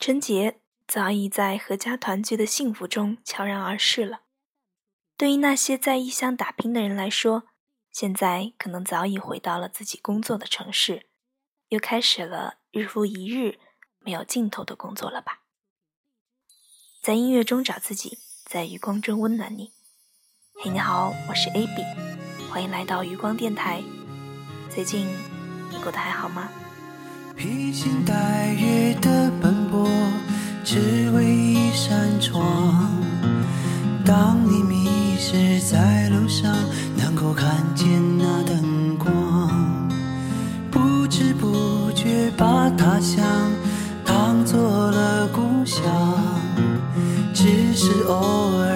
春节早已在阖家团聚的幸福中悄然而逝了。对于那些在异乡打拼的人来说，现在可能早已回到了自己工作的城市，又开始了日复一日没有尽头的工作了吧？在音乐中找自己，在余光中温暖你。嘿，你好，我是 AB，欢迎来到余光电台。最近你过得还好吗？披星戴月的奔过，只为一扇窗。当你迷失在路上，能够看见那灯光，不知不觉把他乡当做了故乡。只是偶尔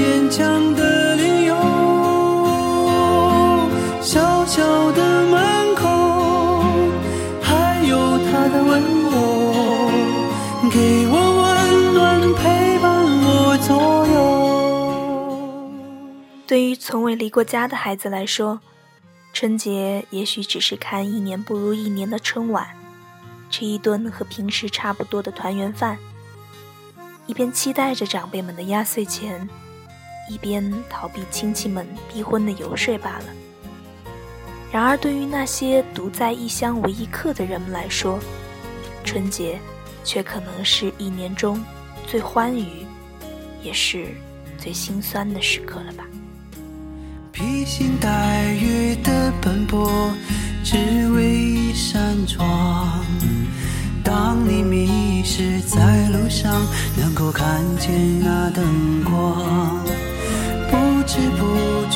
坚强的理由。小小的门口，还有他的温柔。给我温暖，陪伴我左右。对于从未离过家的孩子来说，春节也许只是看一年不如一年的春晚，吃一顿和平时差不多的团圆饭，一边期待着长辈们的压岁钱，一边逃避亲戚们逼婚的游说罢了。然而，对于那些独在异乡为异客的人们来说，春节。却可能是一年中最欢愉，也是最心酸的时刻了吧。披星戴月的奔波，只为一扇窗。当你迷失在路上，能够看见那灯光，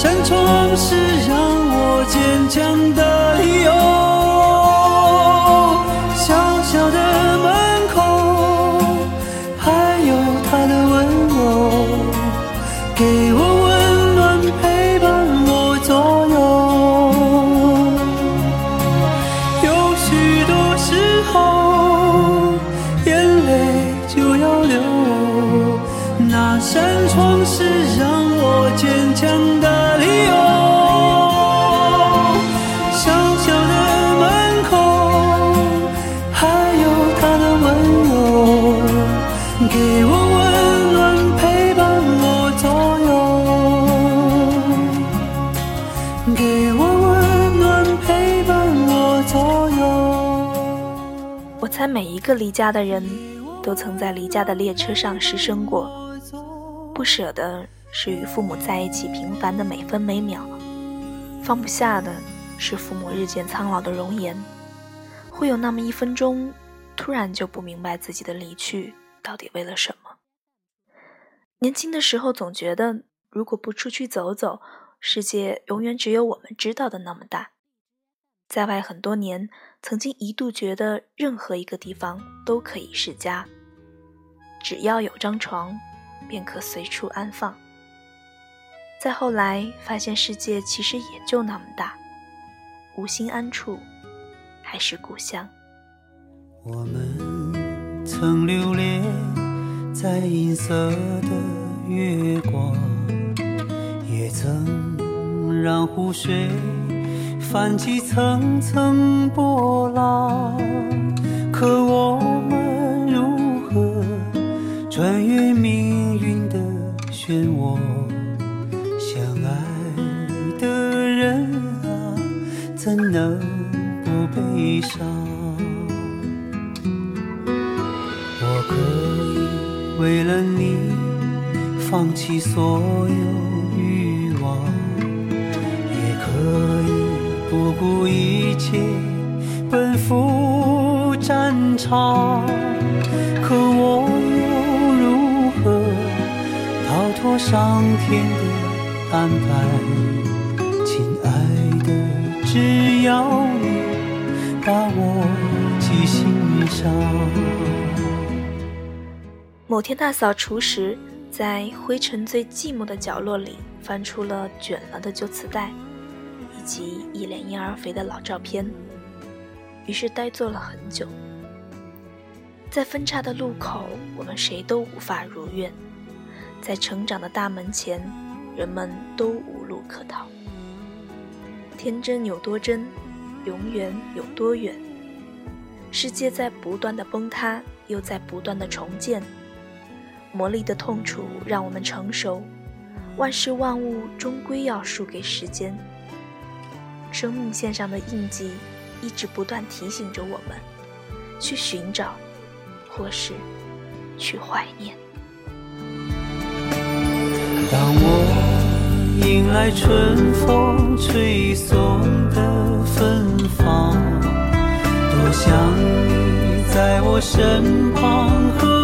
扇窗是让我坚强的每一个离家的人都曾在离家的列车上失声过，不舍的。是与父母在一起平凡的每分每秒，放不下的是父母日渐苍老的容颜，会有那么一分钟，突然就不明白自己的离去到底为了什么。年轻的时候总觉得，如果不出去走走，世界永远只有我们知道的那么大。在外很多年，曾经一度觉得任何一个地方都可以是家，只要有张床，便可随处安放。再后来，发现世界其实也就那么大，无心安处，还是故乡。我们曾流连在银色的月光，也曾让湖水泛起层层波浪。可我们如何穿越命运的漩涡？相爱的人啊怎能不悲伤？我可以。为了你放弃所有不顾一切奔赴战场。可我又如何逃脱上天的安排？亲爱的，只要你把我记心上。某天大扫除时，在灰尘最寂寞的角落里，翻出了卷了的旧磁带，及一脸婴儿肥的老照片。于是呆坐了很久。在分岔的路口，我们谁都无法如愿；在成长的大门前，人们都无路可逃。天真有多真，永远有多远？世界在不断的崩塌，又在不断的重建。磨砺的痛楚让我们成熟，万事万物终归要输给时间。生命线上的印记一直不断提醒着我们，去寻找，或是去怀念。当我迎来春风吹送的芬芳，多想你在我身旁和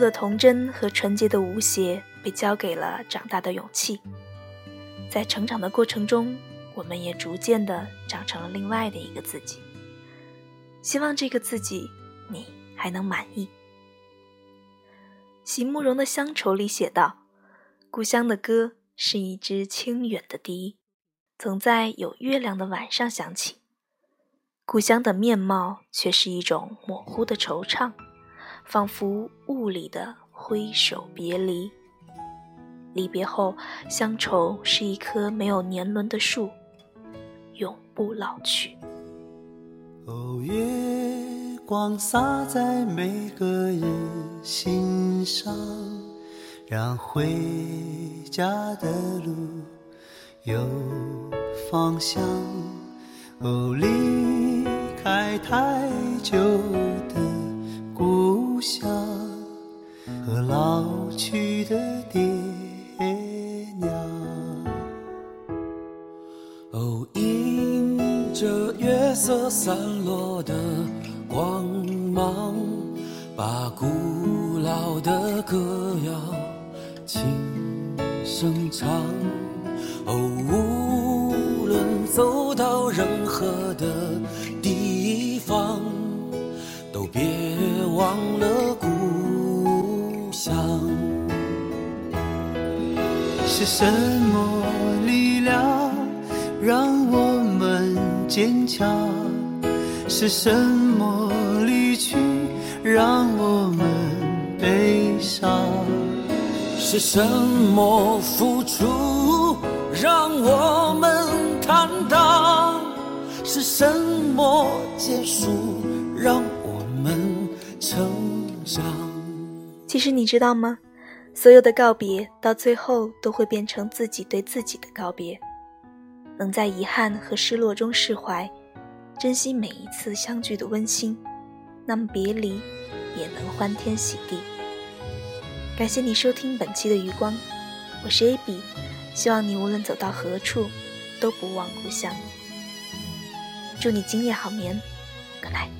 的童真和纯洁的无邪被交给了长大的勇气，在成长的过程中，我们也逐渐的长成了另外的一个自己。希望这个自己你还能满意。席慕容的《乡愁》里写道：“故乡的歌是一支清远的笛，总在有月亮的晚上响起；故乡的面貌却是一种模糊的惆怅。”仿佛雾里的挥手别离，离别后，乡愁是一棵没有年轮的树，永不老去。哦，月光洒在每个人心上，让回家的路有方向。哦，离开太久的。故乡和老去的爹娘，哦，迎着月色散落的光芒，把古老的歌谣轻声唱。哦，无论走到任何的地方，忘了故乡，是什么力量让我们坚强？是什么离去让我们悲伤？是什么付出让我们坦荡？是什么结束让？其实你知道吗？所有的告别到最后都会变成自己对自己的告别。能在遗憾和失落中释怀，珍惜每一次相聚的温馨，那么别离也能欢天喜地。感谢你收听本期的余光，我是 AB，希望你无论走到何处都不忘故乡。祝你今夜好眠，Good night。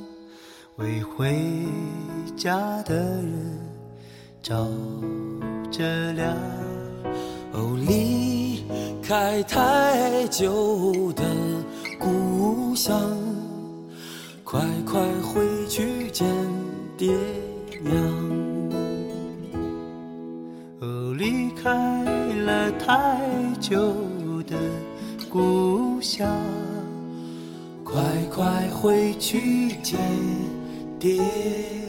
为回家的人照着亮。哦，离开太久的故乡，快快回去见爹娘。哦，离开了太久的故乡，快快回去见爹